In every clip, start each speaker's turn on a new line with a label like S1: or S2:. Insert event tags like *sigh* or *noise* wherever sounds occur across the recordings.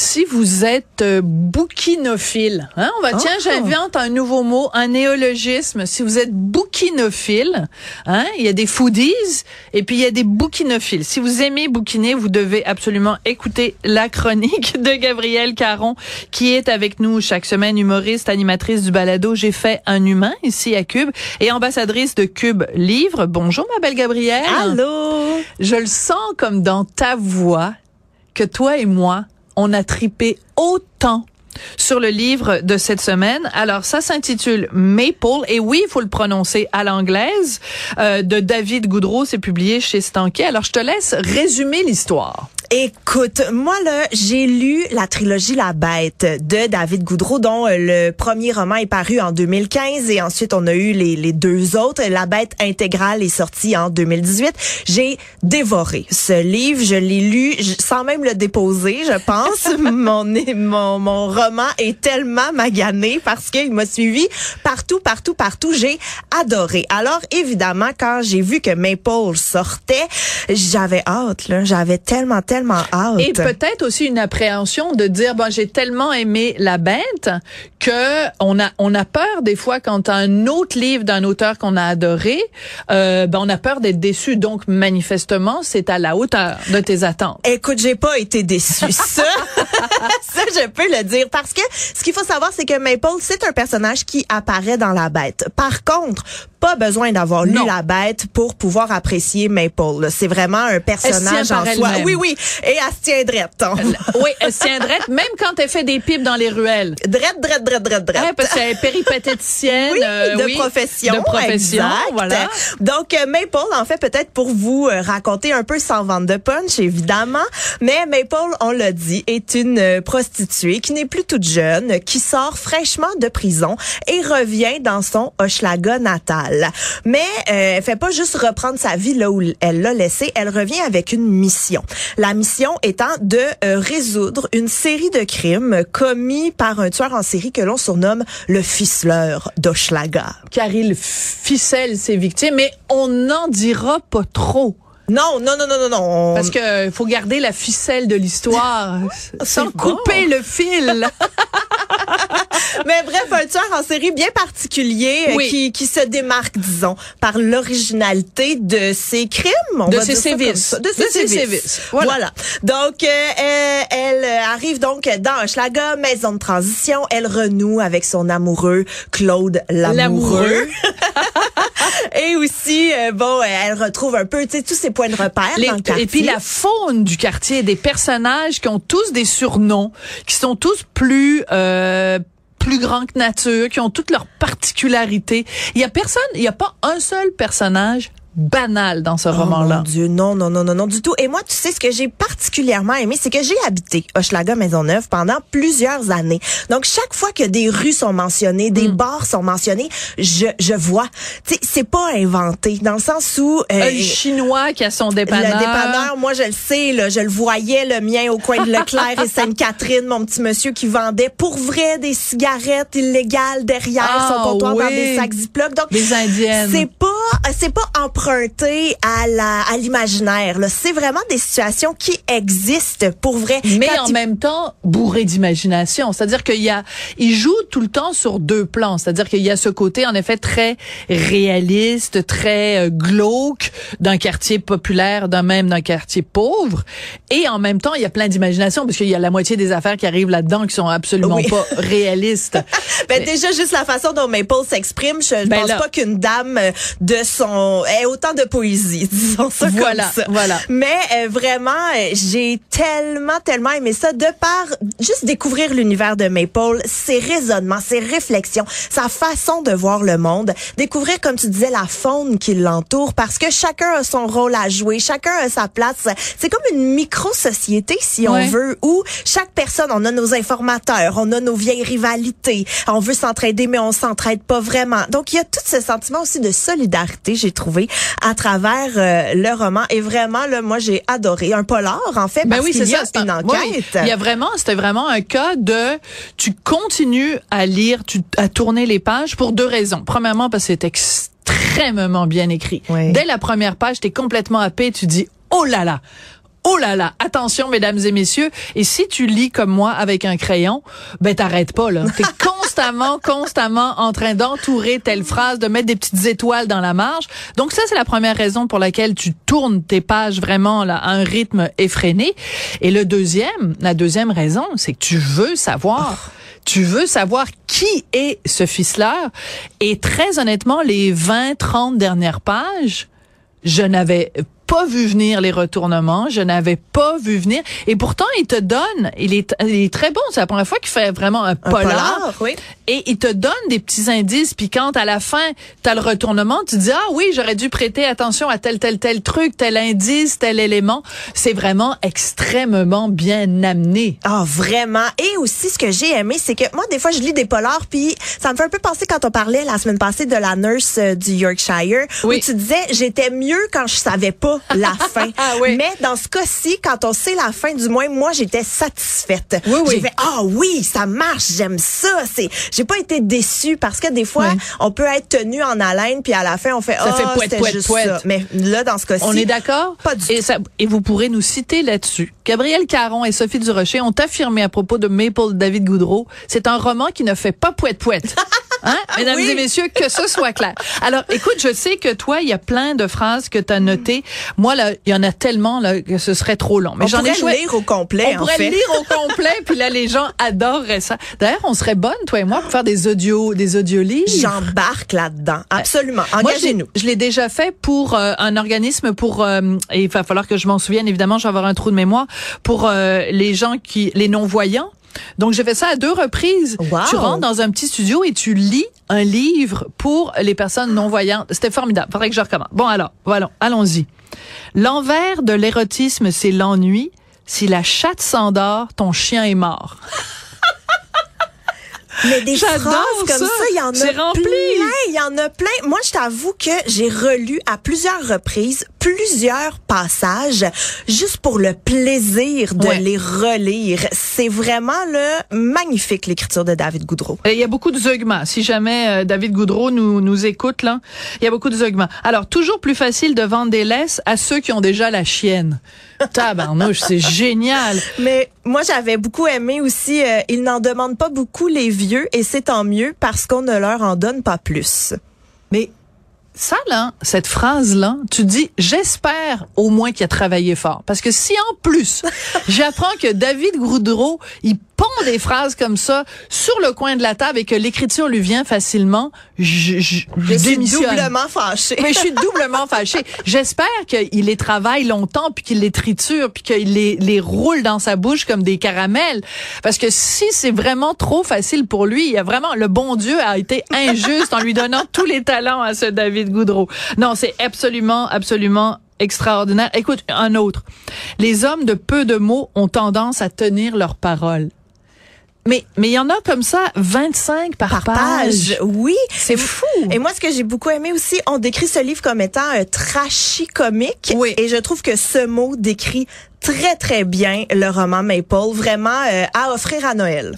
S1: Si vous êtes euh, bouquinophile, hein, on va tiens,
S2: Oh.
S1: j'invente un nouveau mot, un néologisme. Si vous êtes bouquinophile, hein, il y a des foodies et puis il y a des bouquinophiles. Si vous aimez bouquiner, vous devez absolument écouter la chronique de Gabrielle Caron qui est avec nous chaque semaine, humoriste, animatrice du balado J'ai fait un humain ici à Cube et ambassadrice de Cube Livre. Bonjour ma belle Gabrielle.
S2: Allô?
S1: Je le sens comme dans ta voix que toi et moi, on a tripé autant sur le livre de cette semaine. Alors, ça s'intitule Maple, et oui, il faut le prononcer à l'anglaise, euh, de David Goudreau, c'est publié chez Stanquet. Alors, je te laisse résumer l'histoire.
S2: Écoute, moi là, j'ai lu la trilogie La Bête de David Goudreau, dont euh, le premier roman est paru en 2015 et ensuite on a eu les, les deux autres. La Bête intégrale est sortie en 2018. J'ai dévoré ce livre, je l'ai lu sans même le déposer, je pense. *laughs* mon, mon mon roman est tellement magané parce qu'il m'a suivi partout, partout, partout. J'ai adoré. Alors évidemment, quand j'ai vu que Maple sortait, j'avais hâte. Là, j'avais tellement, tellement hâte.
S1: Et peut-être aussi une appréhension de dire bon j'ai tellement aimé la bête que on a on a peur des fois quand un autre livre d'un auteur qu'on a adoré euh, ben on a peur d'être déçu donc manifestement c'est à la hauteur de tes attentes.
S2: Écoute, j'ai pas été déçue. *laughs* Ça, ça, je peux le dire. Parce que ce qu'il faut savoir, c'est que Maple, c'est un personnage qui apparaît dans la bête. Par contre, pas besoin d'avoir lu la bête pour pouvoir apprécier Maple. C'est vraiment un personnage en soi. Oui, oui. Et elle se tient drette. hein.
S1: Oui, elle se tient drette, même quand elle fait des pipes dans les ruelles.
S2: Drette, drette, drette, drette, drette.
S1: Ouais, parce qu'elle est péripatéticienne.
S2: Oui,
S1: euh,
S2: de
S1: oui,
S2: profession.
S1: De profession,
S2: exact.
S1: voilà.
S2: Donc, euh, Maple, en fait, peut-être pour vous euh, raconter un peu sans vente de punch, évidemment, mais Maple, on l'a dit, est une prostituée qui n'est plus toute jeune, qui sort fraîchement de prison et revient dans son Hochelaga natal. Mais euh, elle fait pas juste reprendre sa vie là où elle l'a laissé, elle revient avec une mission. La mission étant de euh, résoudre une série de crimes commis par un tueur en série que l'on surnomme le ficeleur d'Hochelaga.
S1: Car il ficelle ses victimes, mais on n'en dira pas trop.
S2: Non, non, non, non, non, non.
S1: Parce que faut garder la ficelle de l'histoire *laughs* sans couper le fil. *laughs*
S2: Mais bref, un tueur en série bien particulier euh, qui, qui se démarque, disons, par l'originalité de ses crimes. on
S1: De
S2: va
S1: ses sévices.
S2: De
S1: De
S2: ses
S1: ses
S2: sévices.
S1: sévices.
S2: Voilà.
S1: Voilà.
S2: Donc, euh, elle, elle, euh, arrive donc dans Hochelaga, maison de transition. Elle renoue avec son amoureux, Claude Lamoureux.
S1: L'amoureux. *laughs*
S2: Et aussi, euh, bon, euh, elle retrouve un peu, tu sais, tous ses points de repère
S1: Les-
S2: dans le quartier.
S1: et puis la faune du quartier, des personnages qui ont tous des surnoms, qui sont tous plus euh, plus grands que nature, qui ont toutes leurs particularités. Il y a personne, il y a pas un seul personnage banal dans ce
S2: Oh
S1: roman-là.
S2: mon Dieu, non, non, non, non, non, du tout. Et moi, tu sais, ce que j'ai particulièrement aimé, c'est que j'ai habité Hochelaga Maisonneuve pendant plusieurs années. Donc, chaque fois que des rues sont mentionnées,
S1: Mm.
S2: des bars sont mentionnés, je, je vois. Tu sais, c'est pas inventé, dans le sens où... euh,
S1: Un chinois qui a son dépanneur.
S2: le dépanneur, moi je le sais, là, je le voyais, le mien au coin de Leclerc et Sainte-Catherine, mon petit monsieur qui vendait pour vrai des cigarettes illégales derrière
S1: Ah,
S2: son comptoir dans
S1: oui.
S2: des sacs Ziploc. Donc,
S1: Des Indiennes.
S2: c'est pas c'est pas emprunté à la à l'imaginaire c'est vraiment des situations qui existent pour vrai.
S1: mais
S2: Quand
S1: en
S2: il-
S1: même temps bourré d'imagination. C'est-à-dire qu'il y a, il joue tout le temps sur deux plans. C'est-à-dire qu'il y a ce côté en effet très réaliste, très euh, glauque d'un quartier populaire, d'un même d'un quartier pauvre, et en même temps il y a plein d'imagination parce qu'il y a la moitié des affaires qui arrivent là-dedans qui sont absolument
S2: Oui.
S1: pas réalistes. *laughs*
S2: Ben, déjà juste la façon dont Maple s'exprime, je ne
S1: Ben
S2: pense
S1: là.
S2: pas qu'une dame de son ait autant de poésie, *laughs* disons ça
S1: Voilà,
S2: comme ça.
S1: voilà.
S2: Mais euh, vraiment, euh, j'ai tellement, tellement aimé ça de par juste découvrir l'univers de Maple, ses raisonnements, ses réflexions, sa façon de voir le monde, découvrir, comme tu disais, la faune qui l'entoure, parce que chacun a son rôle à jouer, chacun a sa place. C'est comme une micro-société, si on veut, où chaque personne, on a nos informateurs, on a nos vieilles rivalités, on veut s'entraider, mais on s'entraide pas vraiment. Donc, il y a tout ce sentiment aussi de solidarité, j'ai trouvé, à travers euh, le roman. Et vraiment, là, moi, j'ai adoré. Un polar, en fait, parce
S1: Ben oui,
S2: qu'il
S1: c'est
S2: y a
S1: ça. c'est
S2: une
S1: un-
S2: enquête.
S1: oui. Il y a vraiment, c'était vraiment un cas de, tu continues à lire, tu, à tourner les pages pour deux raisons. Premièrement, parce que c'est extrêmement extrêmement bien écrit.
S2: Oui.
S1: Dès la première page, t'es complètement happé, tu dis oh là là. Oh là là, attention mesdames et messieurs, et si tu lis comme moi avec un crayon, ben t'arrêtes pas là. T'es *laughs* constamment, constamment en train d'entourer telle phrase, de mettre des petites étoiles dans la marge. Donc ça c'est la première raison pour laquelle tu tournes tes pages vraiment là à un rythme effréné. Et le deuxième, la deuxième raison, c'est que tu veux savoir. Tu veux savoir qui est ce ficeleur. Et très honnêtement, les 20, 30 dernières pages, je n'avais pas vu venir les retournements, je n'avais pas vu venir. Et pourtant, il te donne, il est, il est très bon. C'est la première fois qu'il fait vraiment un
S2: Un
S1: polar.
S2: polar, oui.
S1: Et il te donne des petits indices. Puis quand à la fin, t'as le retournement, tu dis ah oui, j'aurais dû prêter attention à tel tel tel truc, tel indice, tel élément. C'est vraiment extrêmement bien amené.
S2: Ah, vraiment. Et aussi, ce que j'ai aimé, c'est que moi, des fois, je lis des polars, puis ça me fait un peu penser quand on parlait la semaine passée de la nurse euh, du Yorkshire,
S1: Oui.
S2: où tu disais, j'étais mieux quand je savais pas la *laughs* fin.
S1: Ah oui.
S2: Mais dans ce cas-ci, quand on sait la fin, du moins, moi, j'étais satisfaite.
S1: Oui, oui.
S2: J'ai fait, ah oui, ça marche, j'aime ça. C'est, j'ai pas été déçue parce que des fois, on peut être tenu en haleine, puis à la fin, on fait,
S1: Ça
S2: ah,
S1: fait pouet,
S2: c'était
S1: pouet,
S2: juste ça. Mais là, dans ce cas-ci,
S1: On est d'accord?
S2: Pas du
S1: et, ça- et vous pourrez nous citer là-dessus. Gabriel Caron et Sophie Durocher ont affirmé à propos de Maple David Goudreau, c'est un roman qui ne fait pas poète-poète. *laughs* Hein? Mesdames
S2: Oui.
S1: et messieurs, que ce soit clair. Alors, écoute, je sais que toi, il y a plein de phrases que tu as notées. Moi, là, il y en a tellement là, que ce serait trop long. Mais j'en ai choisi.
S2: le lire au complet,
S1: On
S2: en
S1: pourrait
S2: fait.
S1: le lire au complet, puis là, les gens adoreraient ça. D'ailleurs, on serait bonne, toi et moi, pour faire des audios, des audiolivres.
S2: J'embarque là-dedans. Absolument.
S1: Je l'ai-
S2: Engagez-nous.
S1: Je l'ai déjà fait pour euh, un organisme pour euh, et il va falloir que je m'en souvienne évidemment, je vais avoir un trou de mémoire pour euh, les gens qui les non-voyants. Donc j'ai fait ça à deux reprises.
S2: Wow.
S1: Tu rentres dans un petit studio et tu lis un livre pour les personnes non-voyantes. C'était formidable. Faudrait que je recommence. Bon alors, voilà, allons-y. L'envers de l'érotisme, c'est l'ennui. Si la chatte s'endort, ton chien est mort.
S2: Mais des phrases comme
S1: ça.
S2: il y en a plein. Il y en a plein. Moi, je t'avoue que j'ai relu à plusieurs reprises plusieurs passages juste pour le plaisir de
S1: Ouais.
S2: les relire. C'est vraiment là, magnifique l'écriture de David Goudreau.
S1: Et Il y a beaucoup de zeugments. Si jamais euh, David Goudreau nous, nous écoute, là, il y a beaucoup de zeugments. Alors, toujours plus facile de vendre des laisses à ceux qui ont déjà la chienne. *laughs* Tabarnouche, c'est génial.
S2: Mais moi, j'avais beaucoup aimé aussi, euh, ils n'en demandent pas beaucoup les vieux et c'est tant mieux parce qu'on ne leur en donne pas plus.
S1: Mais ça, là, cette phrase-là, tu dis, j'espère au moins qu'il a travaillé fort. Parce que si en plus, *laughs* j'apprends que David Goudreau, il pond des phrases comme ça sur le coin de la table et que l'écriture lui vient facilement, je, je,
S2: Je suis doublement fâchée.
S1: Mais je suis doublement *laughs* fâchée. J'espère qu'il les travaille longtemps, puis qu'il les triture, puis qu'il les, les roule dans sa bouche comme des caramels. Parce que si c'est vraiment trop facile pour lui, il y a vraiment le bon Dieu a été injuste en lui donnant tous les talents à ce David Goudreau. Non, c'est absolument, absolument extraordinaire. Écoute, un autre. Les hommes de peu de mots ont tendance à tenir leurs paroles. Mais mais il y en a comme ça 25 par,
S2: par page. Oui.
S1: C'est fou.
S2: Et moi, ce que j'ai beaucoup aimé aussi, on décrit ce livre comme étant un trashy comique.
S1: Oui.
S2: Et je trouve que ce mot décrit très, très bien le roman Maple. Vraiment euh, à offrir à Noël.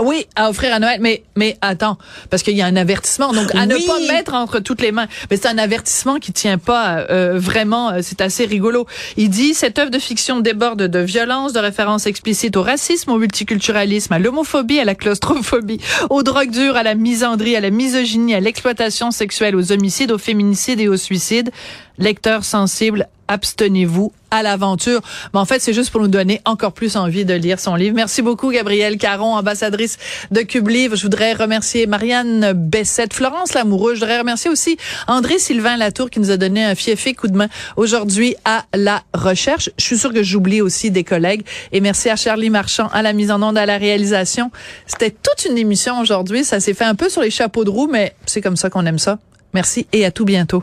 S1: Oui, à offrir à Noël, mais mais attends, parce qu'il y a un avertissement, donc à
S2: Oui.
S1: ne pas mettre entre toutes les mains. Mais c'est un avertissement qui tient pas euh, vraiment. euh, C'est assez rigolo. Il dit cette œuvre de fiction déborde de violence, de références explicites au racisme, au multiculturalisme, à l'homophobie, à la claustrophobie, aux drogues dures, à la misandrie, à la misogynie, à l'exploitation sexuelle, aux homicides, aux féminicides et aux suicides. Lecteurs sensibles, abstenez-vous à l'aventure. Mais en fait, c'est juste pour nous donner encore plus envie de lire son livre. Merci beaucoup, Gabrielle Caron, ambassadrice de Cube Livre. Je voudrais remercier Marianne Bessette, Florence Lamoureux. Je voudrais remercier aussi André Sylvain Latour qui nous a donné un fiefé coup de main aujourd'hui à la recherche. Je suis sûre que j'oublie aussi des collègues. Et merci à Charlie Marchand à la mise en onde, à la réalisation. C'était toute une émission aujourd'hui. Ça s'est fait un peu sur les chapeaux de roue, mais c'est comme ça qu'on aime ça. Merci et à tout bientôt.